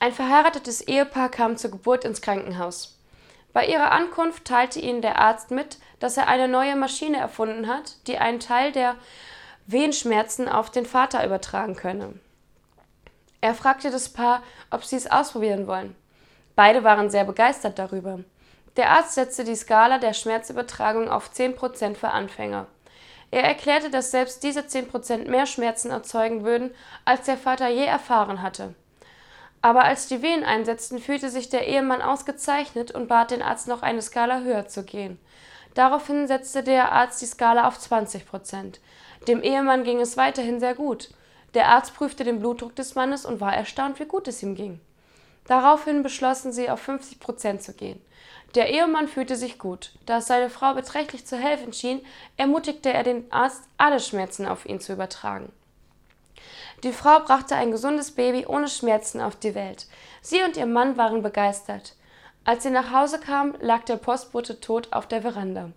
Ein verheiratetes Ehepaar kam zur Geburt ins Krankenhaus. Bei ihrer Ankunft teilte ihnen der Arzt mit, dass er eine neue Maschine erfunden hat, die einen Teil der Wehenschmerzen auf den Vater übertragen könne. Er fragte das Paar, ob sie es ausprobieren wollen. Beide waren sehr begeistert darüber. Der Arzt setzte die Skala der Schmerzübertragung auf 10% für Anfänger. Er erklärte, dass selbst diese 10% mehr Schmerzen erzeugen würden, als der Vater je erfahren hatte. Aber als die Wehen einsetzten, fühlte sich der Ehemann ausgezeichnet und bat den Arzt noch eine Skala höher zu gehen. Daraufhin setzte der Arzt die Skala auf 20 Prozent. Dem Ehemann ging es weiterhin sehr gut. Der Arzt prüfte den Blutdruck des Mannes und war erstaunt, wie gut es ihm ging. Daraufhin beschlossen sie, auf 50 Prozent zu gehen. Der Ehemann fühlte sich gut. Da es seine Frau beträchtlich zu helfen schien, ermutigte er den Arzt, alle Schmerzen auf ihn zu übertragen. Die Frau brachte ein gesundes Baby ohne Schmerzen auf die Welt. Sie und ihr Mann waren begeistert. Als sie nach Hause kam, lag der Postbote tot auf der Veranda.